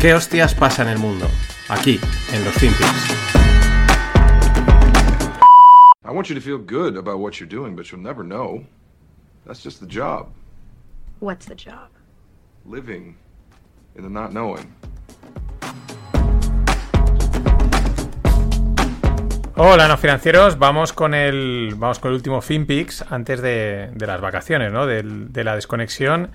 ¿Qué hostias pasa en el mundo? Aquí, en los Finpics. I want you to feel good about what you're doing, but you'll never know. That's just the job. What's the job? Living in the not knowing. Hola, no financieros. Vamos con el, vamos con el último FinPix antes de, de las vacaciones, ¿no? De, de la desconexión.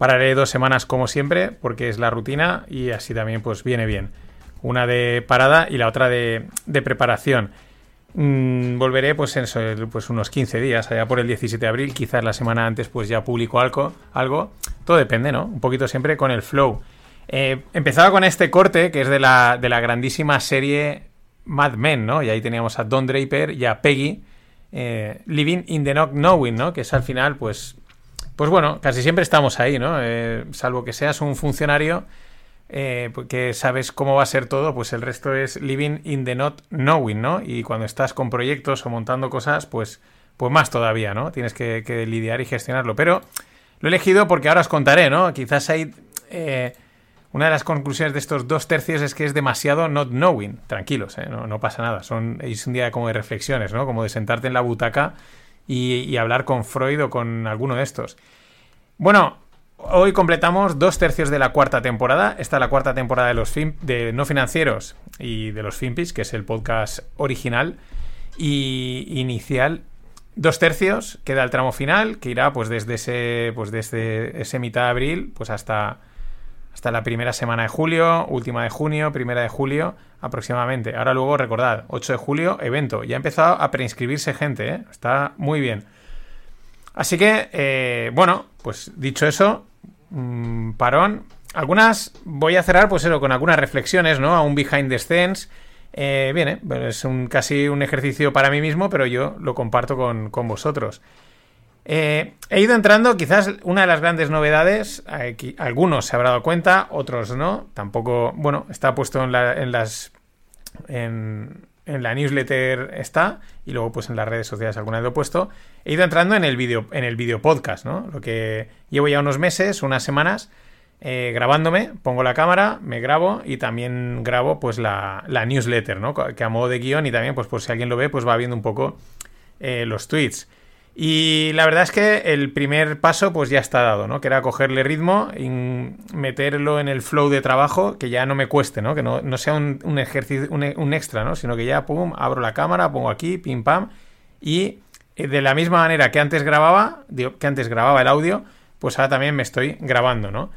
Pararé dos semanas como siempre, porque es la rutina y así también pues viene bien. Una de parada y la otra de, de preparación. Mm, volveré pues en pues unos 15 días, allá por el 17 de abril, quizás la semana antes pues ya publico algo, algo. Todo depende, ¿no? Un poquito siempre con el flow. Eh, empezaba con este corte, que es de la, de la grandísima serie Mad Men, ¿no? Y ahí teníamos a Don Draper y a Peggy eh, Living in the Not Knowing, ¿no? Que es al final, pues, pues bueno, casi siempre estamos ahí, ¿no? Eh, salvo que seas un funcionario eh, que sabes cómo va a ser todo, pues el resto es living in the not knowing, ¿no? Y cuando estás con proyectos o montando cosas, pues, pues más todavía, ¿no? Tienes que, que lidiar y gestionarlo. Pero lo he elegido porque ahora os contaré, ¿no? Quizás hay... Eh, una de las conclusiones de estos dos tercios es que es demasiado not knowing. Tranquilos, ¿eh? no, no, pasa nada. Son, es un día como de reflexiones, ¿no? Como de sentarte en la butaca y, hablar con Freud o con alguno de estos. Bueno, hoy completamos dos tercios de la cuarta temporada. Esta es la cuarta temporada de los fin, de no financieros y de los Finpis, que es el podcast original y inicial. Dos tercios, queda el tramo final, que irá pues desde ese, pues desde ese mitad de abril pues hasta hasta la primera semana de julio, última de junio, primera de julio aproximadamente. Ahora luego recordad, 8 de julio, evento. Ya ha empezado a preinscribirse gente, ¿eh? está muy bien. Así que, eh, bueno, pues dicho eso, mmm, parón. Algunas voy a cerrar, pues eso, con algunas reflexiones, ¿no? A un behind the scenes. Eh, viene, bueno, es un, casi un ejercicio para mí mismo, pero yo lo comparto con, con vosotros. Eh, he ido entrando, quizás una de las grandes novedades, aquí, algunos se habrá dado cuenta, otros no, tampoco, bueno, está puesto en, la, las... En, la newsletter está, y luego pues en las redes sociales alguna vez lo he puesto, he ido entrando en el video, en el video podcast, ¿no? Lo que llevo ya unos meses, unas semanas, eh, grabándome, pongo la cámara, me grabo y también grabo pues la, la, newsletter, ¿no? Que a modo de guion y también pues por si alguien lo ve pues va viendo un poco eh, los tweets. Y la verdad es que el primer paso pues ya está dado, ¿no? Que era cogerle ritmo y meterlo en el flow de trabajo, que ya no me cueste, ¿no? Que no, no sea un, un ejercicio, un, extra, ¿no? Sino que ya, pum, abro la cámara, pongo aquí, pim, pam, y de la misma manera que antes grababa, digo, que antes grababa el audio, pues ahora también me estoy grabando, ¿no?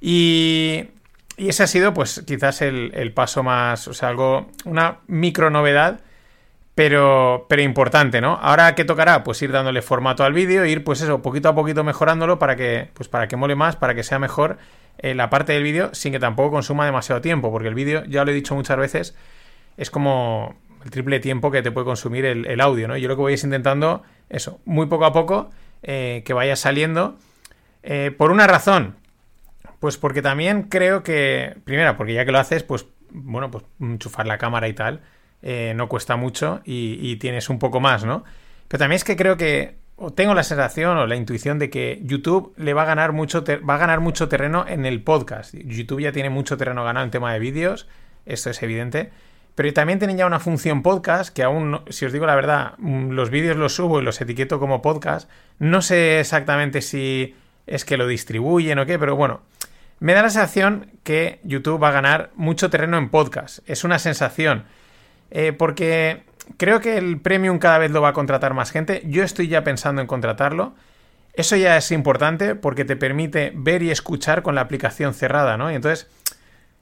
Y, y ese ha sido, pues, quizás el, el paso más, o sea, algo, una micro novedad pero, pero importante, ¿no? Ahora, ¿qué tocará? Pues ir dándole formato al vídeo, ir, pues eso, poquito a poquito mejorándolo para que, pues para que mole más, para que sea mejor eh, la parte del vídeo sin que tampoco consuma demasiado tiempo, porque el vídeo, ya lo he dicho muchas veces, es como el triple tiempo que te puede consumir el, audio, ¿no? Yo lo que voy es intentando, eso, muy poco a poco, eh, que vaya saliendo, eh, por una razón, pues porque también creo que, primera, porque ya que lo haces, pues, bueno, pues enchufar la cámara y tal, eh, no cuesta mucho y, tienes un poco más, ¿no? Pero también es que creo que o tengo la sensación o la intuición de que YouTube le va a ganar mucho va a ganar mucho terreno en el podcast. YouTube ya tiene mucho terreno ganado en tema de vídeos, esto es evidente. Pero también tienen ya una función podcast que aún, si os digo la verdad, mm, los vídeos los subo y los etiqueto como podcast. No sé exactamente si es que lo distribuyen o qué, pero bueno, me da la sensación que YouTube va a ganar mucho terreno en podcast. Es una sensación. Eh, porque creo que el premium cada vez lo va a contratar más gente. Yo estoy ya pensando en contratarlo. Eso ya es importante porque te permite ver y escuchar con la aplicación cerrada, ¿no? Y entonces,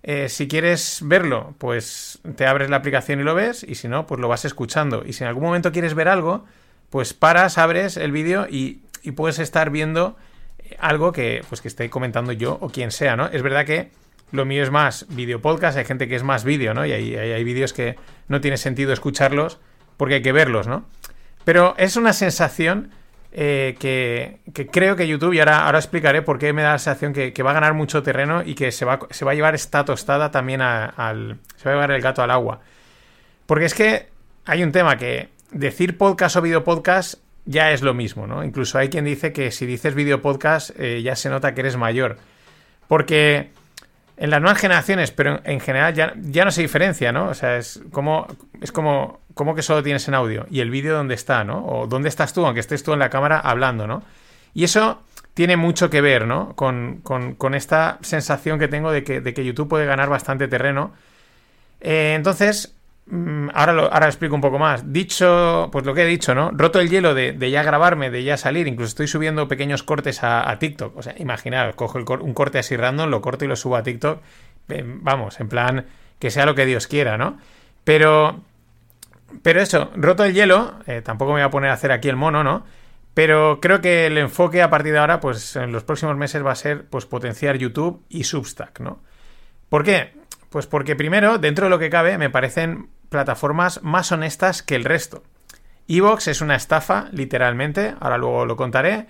eh, si quieres verlo, pues te abres la aplicación y lo ves, y si no, pues lo vas escuchando. Y si en algún momento quieres ver algo, pues paras, abres el vídeo y, y, puedes estar viendo algo que, pues, que esté comentando yo o quien sea, ¿no? Es verdad que lo mío es más video podcast, hay gente que es más vídeo, ¿no? Y hay, hay, vídeos que no tiene sentido escucharlos porque hay que verlos, ¿no? Pero es una sensación eh, que, que, creo que YouTube, y ahora, ahora explicaré por qué me da la sensación que, que, va a ganar mucho terreno y que se va, se va a llevar esta tostada también al... se va a llevar el gato al agua. Porque es que hay un tema que decir podcast o video podcast ya es lo mismo, ¿no? Incluso hay quien dice que si dices video podcast eh, ya se nota que eres mayor. Porque en las nuevas generaciones, pero en general ya, ya no se diferencia, ¿no? O sea, es como, es como, como que solo tienes en audio y el vídeo dónde está, ¿no? O dónde estás tú, aunque estés tú en la cámara hablando, ¿no? Y eso tiene mucho que ver, ¿no? Con, con, esta sensación que tengo de que, de que, YouTube puede ganar bastante terreno. Eh, entonces, ahora, lo, ahora explico un poco más. Dicho, pues lo que he dicho, ¿no? Roto el hielo de, ya grabarme, de ya salir, incluso estoy subiendo pequeños cortes a, TikTok. O sea, imaginaos, cojo un corte así random, lo corto y lo subo a TikTok. vamos, en plan, que sea lo que Dios quiera, ¿no? Pero, pero eso, roto el hielo, eh, tampoco me voy a poner a hacer aquí el mono, ¿no? Pero creo que el enfoque a partir de ahora, pues en los próximos meses va a ser pues potenciar YouTube y Substack, ¿no? ¿Por qué? Pues porque primero, dentro de lo que cabe, me parecen plataformas más honestas que el resto. Evox es una estafa, literalmente, ahora luego lo contaré.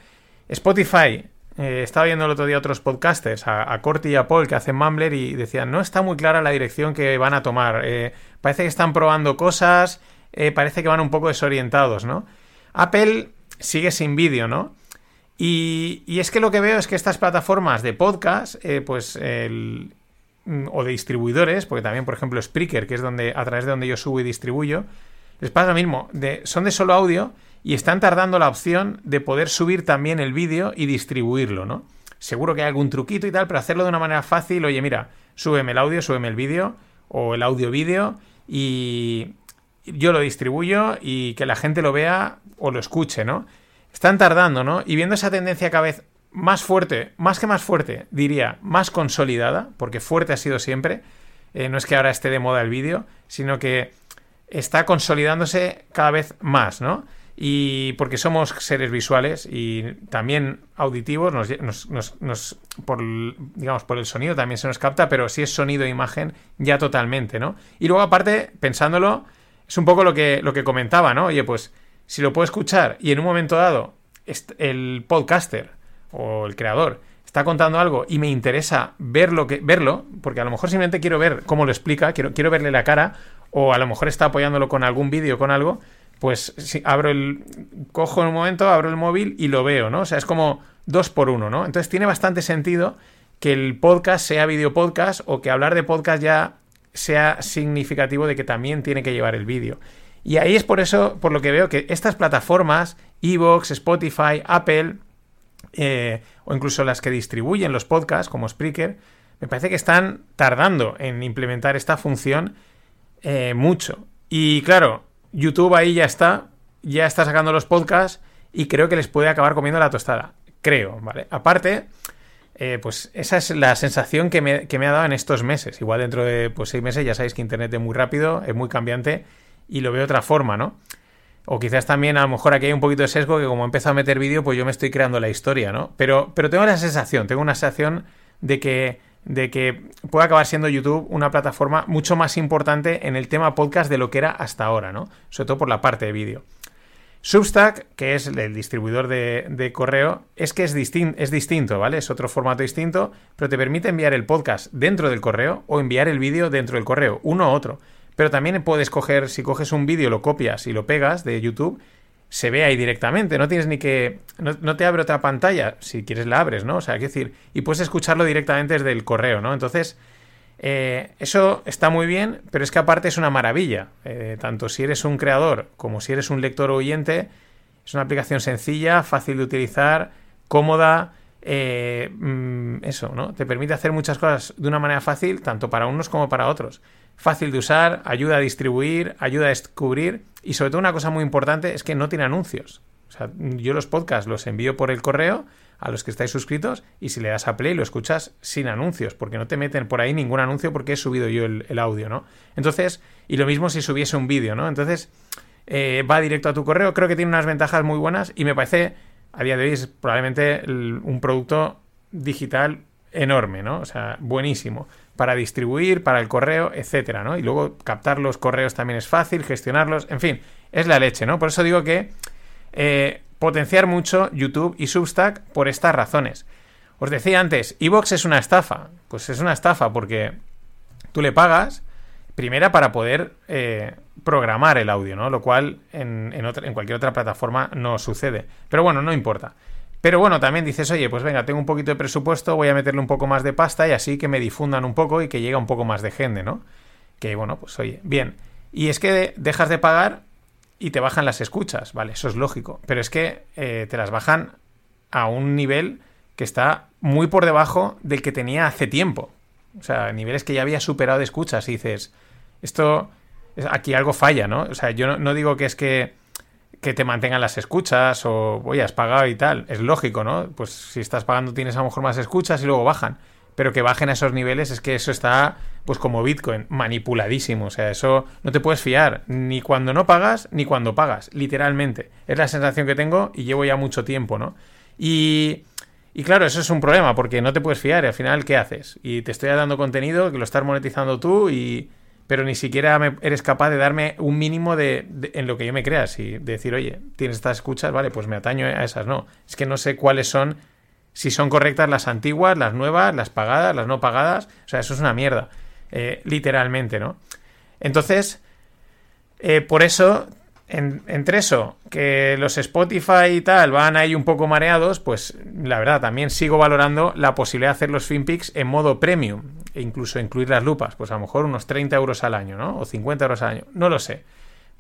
Spotify, eh, estaba viendo el otro día otros podcasters, a, Corti y a Paul, que hacen Mumbler, y decían, no está muy clara la dirección que van a tomar. Eh, parece que están probando cosas, eh, parece que van un poco desorientados, ¿no? Apple sigue sin vídeo, ¿no? Y, es que lo que veo es que estas plataformas de podcast, pues el, o de distribuidores, porque también, por ejemplo, Spreaker, que es donde a través de donde yo subo y distribuyo, les pasa lo mismo, de, son de solo audio y están tardando la opción de poder subir también el vídeo y distribuirlo, ¿no? Seguro que hay algún truquito y tal, pero hacerlo de una manera fácil, oye, mira, súbeme el audio, súbeme el vídeo o el audio-vídeo y, yo lo distribuyo y que la gente lo vea o lo escuche, ¿no? Están tardando, ¿no? Y viendo esa tendencia cada vez más fuerte, más que más fuerte, diría, más consolidada, porque fuerte ha sido siempre, eh, no es que ahora esté de moda el vídeo, sino que está consolidándose cada vez más, ¿no? Y porque somos seres visuales y también auditivos, nos, por, digamos, por el sonido también se nos capta, pero si es sonido e imagen, ya totalmente, ¿no? Y luego aparte, pensándolo, es un poco lo que, lo que comentaba, ¿no? Oye, pues si lo puedo escuchar y en un momento dado el podcaster o el creador está contando algo y me interesa verlo, verlo porque a lo mejor simplemente quiero ver cómo lo explica, quiero, quiero verle la cara, o a lo mejor está apoyándolo con algún vídeo, con algo, pues si abro el. cojo en un momento, abro el móvil y lo veo, ¿no? O sea, es como dos por uno, ¿no? Entonces tiene bastante sentido que el podcast sea video podcast o que hablar de podcast ya sea significativo de que también tiene que llevar el vídeo. Y ahí es por eso, por lo que veo que estas plataformas, Evox, Spotify, Apple, eh, o incluso las que distribuyen los podcasts, como Spreaker, me parece que están tardando en implementar esta función eh, mucho. Y claro, YouTube ahí ya está, ya está sacando los podcasts y creo que les puede acabar comiendo la tostada. Creo, ¿vale? Aparte, eh, pues esa es la sensación que me, ha dado en estos meses. Igual dentro de pues, seis meses ya sabéis que Internet es muy rápido, es muy cambiante y lo veo de otra forma, ¿no? O quizás también a lo mejor aquí hay un poquito de sesgo que como he empezado a meter vídeo, pues yo me estoy creando la historia, ¿no? Pero, pero tengo la sensación, tengo una sensación de que, de que puede acabar siendo YouTube una plataforma mucho más importante en el tema podcast de lo que era hasta ahora, ¿no? Sobre todo por la parte de vídeo. Substack, que es el distribuidor de, correo, es que es, es distinto, ¿vale? Es otro formato distinto, pero te permite enviar el podcast dentro del correo o enviar el vídeo dentro del correo, uno u otro. Pero también puedes coger, si coges un vídeo, lo copias y lo pegas de YouTube, se ve ahí directamente, no tienes ni que... No, te abre otra pantalla, si quieres la abres, ¿no? O sea, hay decir, y puedes escucharlo directamente desde el correo, ¿no? Entonces, eh, eso está muy bien, pero es que aparte es una maravilla. Eh, tanto si eres un creador como si eres un lector oyente, es una aplicación sencilla, fácil de utilizar, cómoda. Eh, mm, eso, ¿no? Te permite hacer muchas cosas de una manera fácil, tanto para unos como para otros. Fácil de usar, ayuda a distribuir, ayuda a descubrir y sobre todo una cosa muy importante es que no tiene anuncios. O sea, yo los podcasts los envío por el correo a los que estáis suscritos y si le das a play lo escuchas sin anuncios, porque no te meten por ahí ningún anuncio porque he subido yo el, audio, ¿no? Entonces, y lo mismo si subiese un vídeo, ¿no? Entonces, eh, va directo a tu correo, creo que tiene unas ventajas muy buenas y me parece, a día de hoy, es probablemente un producto digital enorme, ¿no? O sea, buenísimo para distribuir, para el correo, etcétera, ¿no? Y luego captar los correos también es fácil, gestionarlos, en fin, es la leche, ¿no? Por eso digo que eh, potenciar mucho YouTube y Substack por estas razones. Os decía antes, Evox es una estafa. Pues es una estafa porque tú le pagas, primera para poder eh, programar el audio, ¿no? Lo cual en, en, cualquier otra plataforma no sucede. Pero bueno, no importa. Pero bueno, también dices, oye, pues venga, tengo un poquito de presupuesto, voy a meterle un poco más de pasta y así que me difundan un poco y que llegue un poco más de gente, ¿no? Que bueno, pues oye, bien. Y es que dejas de pagar y te bajan las escuchas, ¿vale? Eso es lógico. Pero es que eh, te las bajan a un nivel que está muy por debajo del que tenía hace tiempo. O sea, niveles que ya había superado de escuchas y dices, esto, aquí algo falla, ¿no? O sea, yo no, digo que es que, que, te mantengan las escuchas o, oye, has pagado y tal. Es lógico, ¿no? Pues si estás pagando tienes a lo mejor más escuchas y luego bajan. Pero que bajen a esos niveles es que eso está, pues como Bitcoin, manipuladísimo. O sea, eso no te puedes fiar ni cuando no pagas ni cuando pagas, literalmente. Es la sensación que tengo y llevo ya mucho tiempo, ¿no? Y y claro, eso es un problema porque no te puedes fiar y al final, ¿qué haces? Y te estoy dando contenido que lo estás monetizando tú y... Pero ni siquiera eres capaz de darme un mínimo de, en lo que yo me creas y decir, oye, tienes estas escuchas, vale, pues me ataño a esas. No, es que no sé cuáles son, si son correctas las antiguas, las nuevas, las pagadas, las no pagadas. O sea, eso es una mierda, eh, literalmente, ¿no? Entonces, eh, por eso entre eso, que los Spotify y tal van ahí un poco mareados, pues la verdad también sigo valorando la posibilidad de hacer los FinPix en modo premium e incluso incluir las lupas, pues a lo mejor unos 30 euros al año, ¿no? O 50 euros al año, no lo sé.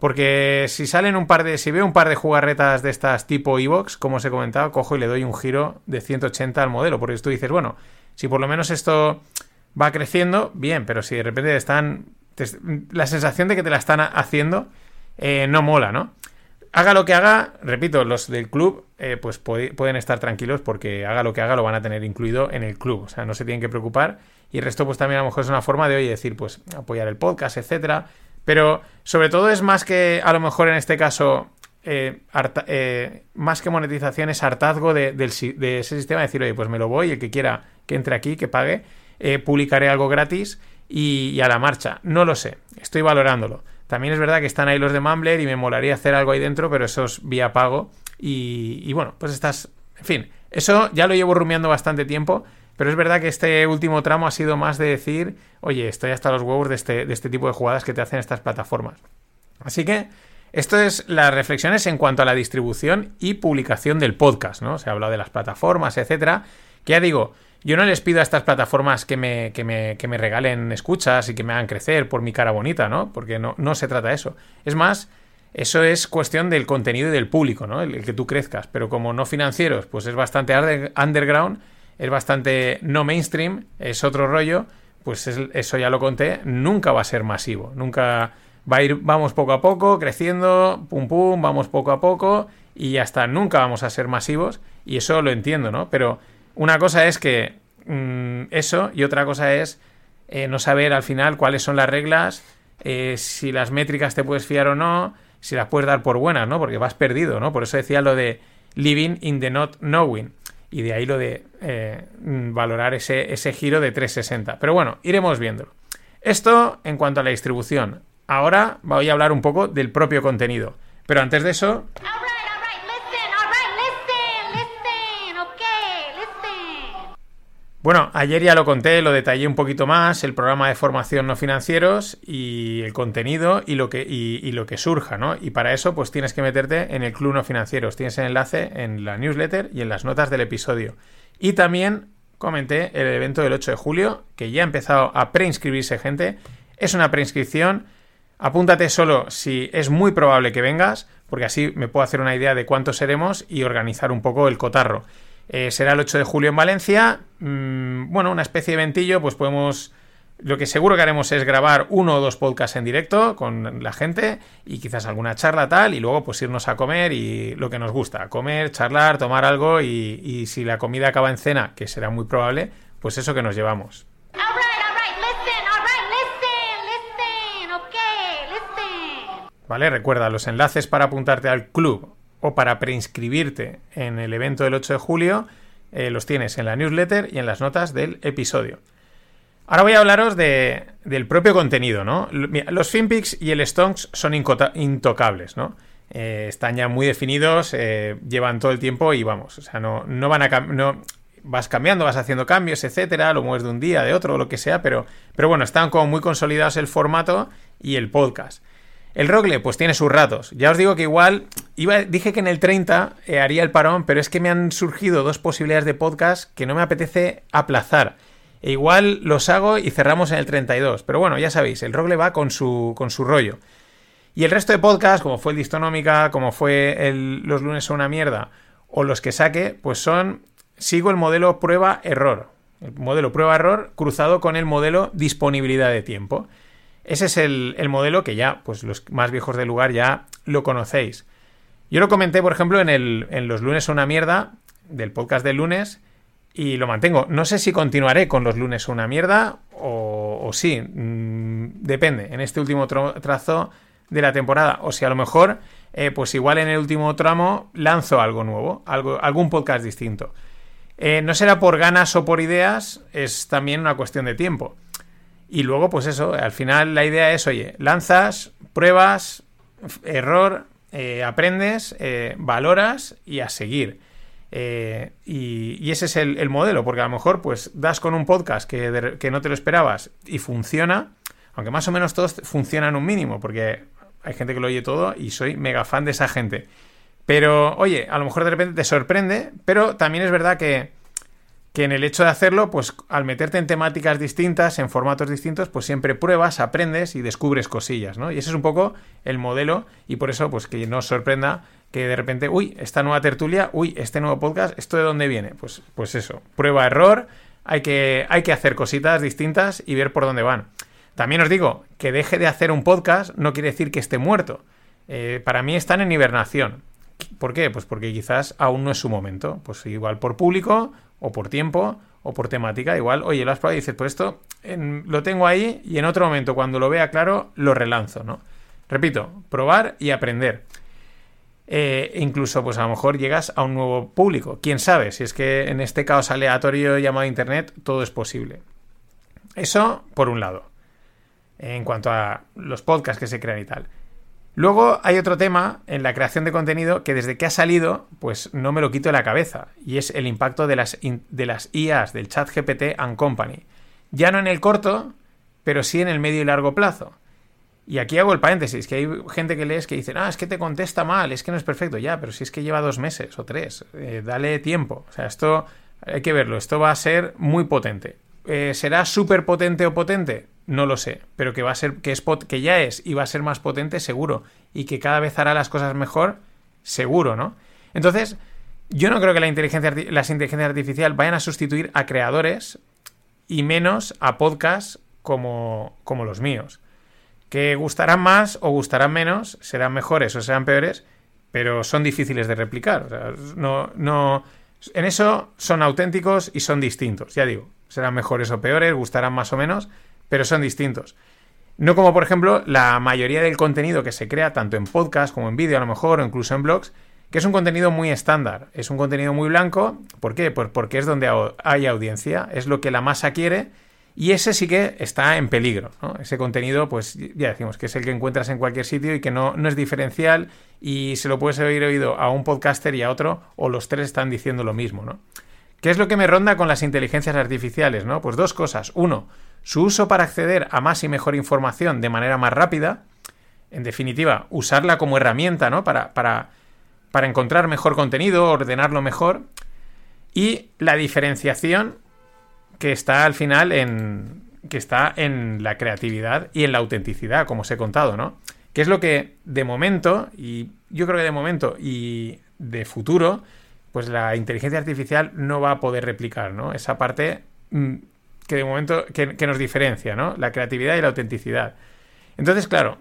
Porque si salen un par de, si veo un par de jugarretas de estas tipo Evox, como os he comentado, cojo y le doy un giro de 180 al modelo, porque tú dices, bueno, si por lo menos esto va creciendo, bien, pero si de repente están, la sensación de que te la están haciendo eh, no mola, ¿no? Haga lo que haga, repito, los del club eh, pues pueden estar tranquilos porque haga lo que haga lo van a tener incluido en el club, o sea, no se tienen que preocupar y el resto pues también a lo mejor es una forma de, hoy decir, pues apoyar el podcast, etcétera, pero sobre todo es más que a lo mejor en este caso eh, más que monetización es hartazgo de, ese sistema, decir, oye, pues me lo voy, el que quiera que entre aquí, que pague, publicaré algo gratis y, a la marcha. No lo sé, estoy valorándolo. También es verdad que están ahí los de Mumbler y me molaría hacer algo ahí dentro, pero eso es vía pago. Y, bueno, pues estás. En fin, eso ya lo llevo rumiando bastante tiempo. Pero es verdad que este último tramo ha sido más de decir, oye, estoy hasta los huevos de este, de este tipo de jugadas que te hacen estas plataformas. Así que esto es las reflexiones en cuanto a la distribución y publicación del podcast, ¿no? Se ha hablado de las plataformas, etcétera. Que ya digo, yo no les pido a estas plataformas que me, que me, que me regalen escuchas y que me hagan crecer por mi cara bonita, ¿no? Porque no, no se trata de eso. Es más, eso es cuestión del contenido y del público, ¿no? El, que tú crezcas. Pero como no financieros, pues es bastante underground, es bastante no mainstream, es otro rollo, pues eso ya lo conté, nunca va a ser masivo. Nunca va a ir, vamos poco a poco, creciendo, pum pum, vamos poco a poco y ya está, nunca vamos a ser masivos y eso lo entiendo, ¿no? Pero una cosa es que mm, eso y otra cosa es eh, no saber al final cuáles son las reglas, eh, si las métricas te puedes fiar o no, si las puedes dar por buenas, ¿no? Porque vas perdido, ¿no? Por eso decía lo de living in the not knowing. Y de ahí lo de eh, mm, valorar ese, ese giro de 360. Pero bueno, iremos viéndolo. Esto en cuanto a la distribución. Ahora voy a hablar un poco del propio contenido. Pero antes de eso... Bueno, ayer ya lo conté, lo detallé un poquito más, el programa de formación no financieros y el contenido y lo que, y, lo que surja, ¿no? Y para eso, pues tienes que meterte en el Club No Financieros. Tienes el enlace en la newsletter y en las notas del episodio. Y también comenté el evento del 8 de julio, que ya ha empezado a preinscribirse gente. Es una preinscripción. Apúntate solo si es muy probable que vengas, porque así me puedo hacer una idea de cuántos seremos y organizar un poco el cotarro. Eh, será el 8 de julio en Valencia. Mm, bueno, una especie de ventillo, pues podemos... Lo que seguro que haremos es grabar uno o dos podcasts en directo con la gente y quizás alguna charla tal y luego pues irnos a comer y lo que nos gusta, comer, charlar, tomar algo y, si la comida acaba en cena, que será muy probable, pues eso que nos llevamos. Vale, recuerda los enlaces para apuntarte al club para preinscribirte en el evento del 8 de julio, eh, los tienes en la newsletter y en las notas del episodio. Ahora voy a hablaros del propio contenido, ¿no? Los FinPix y el Stonks son intocables, ¿no? Eh, están ya muy definidos, eh, llevan todo el tiempo y vamos, o sea, no, no van a no, vas cambiando, vas haciendo cambios, etcétera, lo mueves de un día, de otro, lo que sea, pero, pero bueno, están como muy consolidados el formato y el podcast. El Rogle, pues tiene sus ratos. Ya os digo que igual, dije que en el 30 eh, haría el parón, pero es que me han surgido dos posibilidades de podcast que no me apetece aplazar. E igual los hago y cerramos en el 32. Pero bueno, ya sabéis, el Rogle va con su, con su rollo. Y el resto de podcasts, como fue el Distonómica, como fue el Los lunes son una mierda, o los que saque, pues son. Sigo el modelo prueba-error. El modelo prueba-error cruzado con el modelo disponibilidad de tiempo. Ese es el, modelo que ya, pues los más viejos del lugar ya lo conocéis. Yo lo comenté, por ejemplo, en, el, en los lunes una mierda, del podcast del lunes, y lo mantengo. No sé si continuaré con los lunes una mierda o, sí, mm, depende. En este último trazo de la temporada, o si a lo mejor, eh, pues igual en el último tramo lanzo algo nuevo, algo, algún podcast distinto. Eh, no será por ganas o por ideas, es también una cuestión de tiempo. Y luego, pues eso, al final la idea es, oye, lanzas, pruebas, error, eh, aprendes, eh, valoras y a seguir. Eh, y, ese es el, modelo, porque a lo mejor pues das con un podcast que, que, no te lo esperabas y funciona, aunque más o menos todos funcionan un mínimo, porque hay gente que lo oye todo y soy mega fan de esa gente. Pero, oye, a lo mejor de repente te sorprende, pero también es verdad que que en el hecho de hacerlo, pues al meterte en temáticas distintas, en formatos distintos, pues siempre pruebas, aprendes y descubres cosillas, ¿no? Y ese es un poco el modelo y por eso, pues que no os sorprenda que de repente, uy, esta nueva tertulia, uy, este nuevo podcast, ¿esto de dónde viene? Pues, pues eso, prueba, error, hay que, hay que hacer cositas distintas y ver por dónde van. También os digo, que deje de hacer un podcast no quiere decir que esté muerto. Eh, para mí están en hibernación. ¿Por qué? Pues porque quizás aún no es su momento. Pues igual por público, o por tiempo, o por temática. Igual, oye, lo has probado y dices, pues esto lo tengo ahí y en otro momento, cuando lo vea claro, lo relanzo, ¿no? Repito, probar y aprender. Eh, incluso, pues a lo mejor llegas a un nuevo público. Quién sabe, si es que en este caos aleatorio llamado Internet, todo es posible. Eso por un lado. En cuanto a los podcasts que se crean y tal. Luego hay otro tema en la creación de contenido que desde que ha salido, pues no me lo quito de la cabeza, y es el impacto de las, de las IAs, del chat GPT and Company. Ya no en el corto, pero sí en el medio y largo plazo. Y aquí hago el paréntesis, que hay gente que lees que dice, ah, es que te contesta mal, es que no es perfecto. Ya, pero si es que lleva dos meses o tres, eh, dale tiempo. O sea, esto hay que verlo, esto va a ser muy potente. Eh, ¿Será súper potente o potente? No lo sé, pero que va a ser, que es que ya es y va a ser más potente, seguro. Y que cada vez hará las cosas mejor, seguro, ¿no? Entonces, yo no creo que la inteligencia, las inteligencias artificiales vayan a sustituir a creadores y menos a podcasts como, como los míos. Que gustarán más o gustarán menos, serán mejores o serán peores, pero son difíciles de replicar. O sea, no, no, en eso son auténticos y son distintos, ya digo. Serán mejores o peores, gustarán más o menos, pero son distintos. No como, por ejemplo, la mayoría del contenido que se crea, tanto en podcast como en vídeo a lo mejor, o incluso en blogs, que es un contenido muy estándar, es un contenido muy blanco. ¿Por qué? Pues porque es donde hay audiencia, es lo que la masa quiere y ese sí que está en peligro. Ese contenido, pues ya decimos que es el que encuentras en cualquier sitio y que no, no es diferencial y se lo puedes haber oído a un podcaster y a otro o los tres están diciendo lo mismo. ¿no? ¿Qué es lo que me ronda con las inteligencias artificiales? ¿no? Pues dos cosas. Uno, su uso para acceder a más y mejor información de manera más rápida. En definitiva, usarla como herramienta, ¿no? Para, para, para encontrar mejor contenido, ordenarlo mejor. Y la diferenciación que está al final en. que está en la creatividad y en la autenticidad, como os he contado, ¿no? Que es lo que de momento, y yo creo que de momento y de futuro, pues la inteligencia artificial no va a poder replicar, ¿no? Esa parte mm, que de momento que, nos diferencia, ¿no? La creatividad y la autenticidad. Entonces, claro,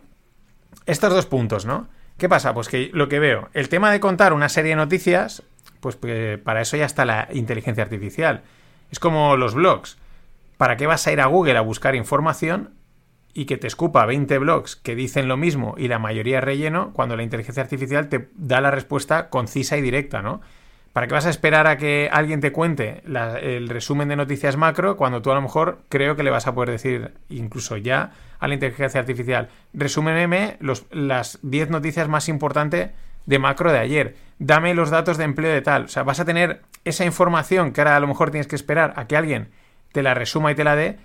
estos dos puntos, ¿no? ¿Qué pasa? Pues que lo que veo, el tema de contar una serie de noticias, pues, para eso ya está la inteligencia artificial. Es como los blogs. ¿Para qué vas a ir a Google a buscar información y que te escupa 20 blogs que dicen lo mismo y la mayoría relleno cuando la inteligencia artificial te da la respuesta concisa y directa, ¿no? ¿Para qué vas a esperar a que alguien te cuente el resumen de noticias macro cuando tú a lo mejor creo que le vas a poder decir, incluso ya a la inteligencia artificial, resúmenme los, las 10 noticias más importantes de macro de ayer, dame los datos de empleo de tal. O sea, vas a tener esa información que ahora a lo mejor tienes que esperar a que alguien te la resuma y te la dé,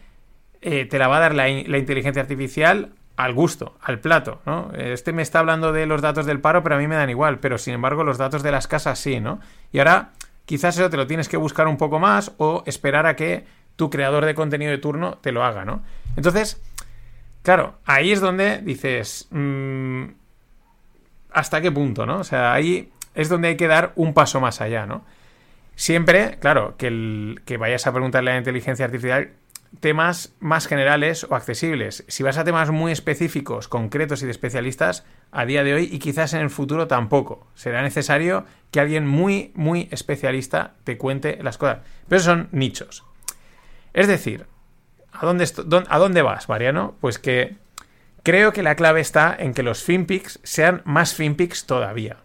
eh, te la va a dar la, la inteligencia artificial al gusto, al plato, ¿no? Este me está hablando de los datos del paro, pero a mí me dan igual, pero sin embargo los datos de las casas sí, ¿no? Y ahora quizás eso te lo tienes que buscar un poco más o esperar a que tu creador de contenido de turno te lo haga, ¿no? Entonces, claro, ahí es donde dices, mm, ¿hasta qué punto, ¿no? O sea, ahí es donde hay que dar un paso más allá, ¿no? Siempre, claro, que, el, que vayas a preguntarle a la inteligencia artificial temas más generales o accesibles. Si vas a temas muy específicos, concretos y de especialistas, a día de hoy y quizás en el futuro tampoco. Será necesario que alguien muy, muy especialista te cuente las cosas. Pero son nichos. Es decir, ¿a dónde, ¿a dónde vas, Mariano? Pues que creo que la clave está en que los finpics sean más finpics todavía.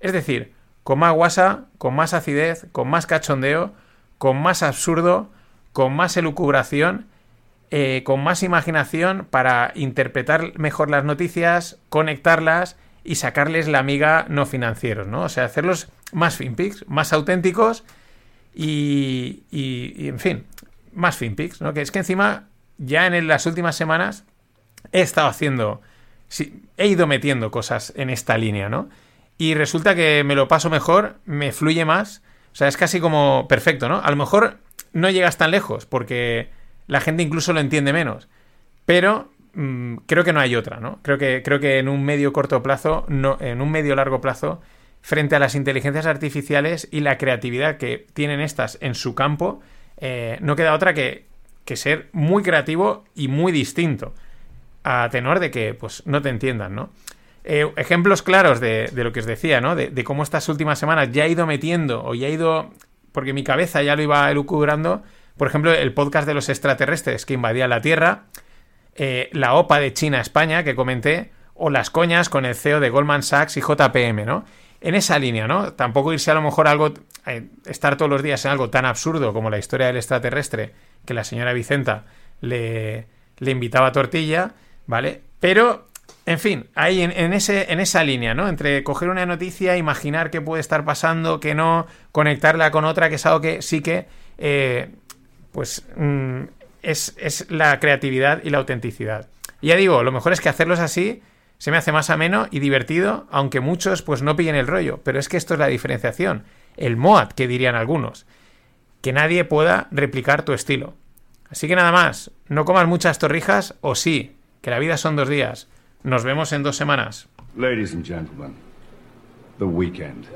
Es decir, con más guasa, con más acidez, con más cachondeo, con más absurdo, con más elucubración, eh, con más imaginación para interpretar mejor las noticias, conectarlas y sacarles la amiga no financieros, ¿no? O sea, hacerlos más finpics, más auténticos y, y, en fin, más finpics, ¿no? Que es que encima ya en las últimas semanas he estado haciendo, he ido metiendo cosas en esta línea, ¿no? Y resulta que me lo paso mejor, me fluye más, o sea, es casi como perfecto, ¿no? A lo mejor no llegas tan lejos porque la gente incluso lo entiende menos. Pero mm, creo que no hay otra, ¿no? Creo que, creo que en un medio corto plazo, no, en un medio largo plazo, frente a las inteligencias artificiales y la creatividad que tienen estas en su campo, eh, no queda otra que, que, ser muy creativo y muy distinto. A tenor de que, pues, no te entiendan, ¿no? Eh, ejemplos claros de, de, lo que os decía, ¿no? De, de, cómo estas últimas semanas ya he ido metiendo o ya he ido porque mi cabeza ya lo iba elucubrando. Por ejemplo, el podcast de los extraterrestres que invadían la Tierra, eh, la OPA de China-España que comenté, o las coñas con el CEO de Goldman Sachs y JPM, ¿no? En esa línea, ¿no? Tampoco irse a lo mejor a algo, eh, estar todos los días en algo tan absurdo como la historia del extraterrestre, que la señora Vicenta le, le invitaba a tortilla, ¿vale? Pero en fin, ahí en, ese, en esa línea, ¿no? Entre coger una noticia, imaginar qué puede estar pasando, que no, conectarla con otra, que es algo que sí que, eh, pues, mm, es, es, la creatividad y la autenticidad. Y ya digo, lo mejor es que hacerlos así se me hace más ameno y divertido, aunque muchos, pues, no pillen el rollo. Pero es que esto es la diferenciación. El MOAT, que dirían algunos. Que nadie pueda replicar tu estilo. Así que nada más, no comas muchas torrijas o sí, que la vida son dos días. Nos vemos en dos semanas. Ladies and gentlemen, the weekend.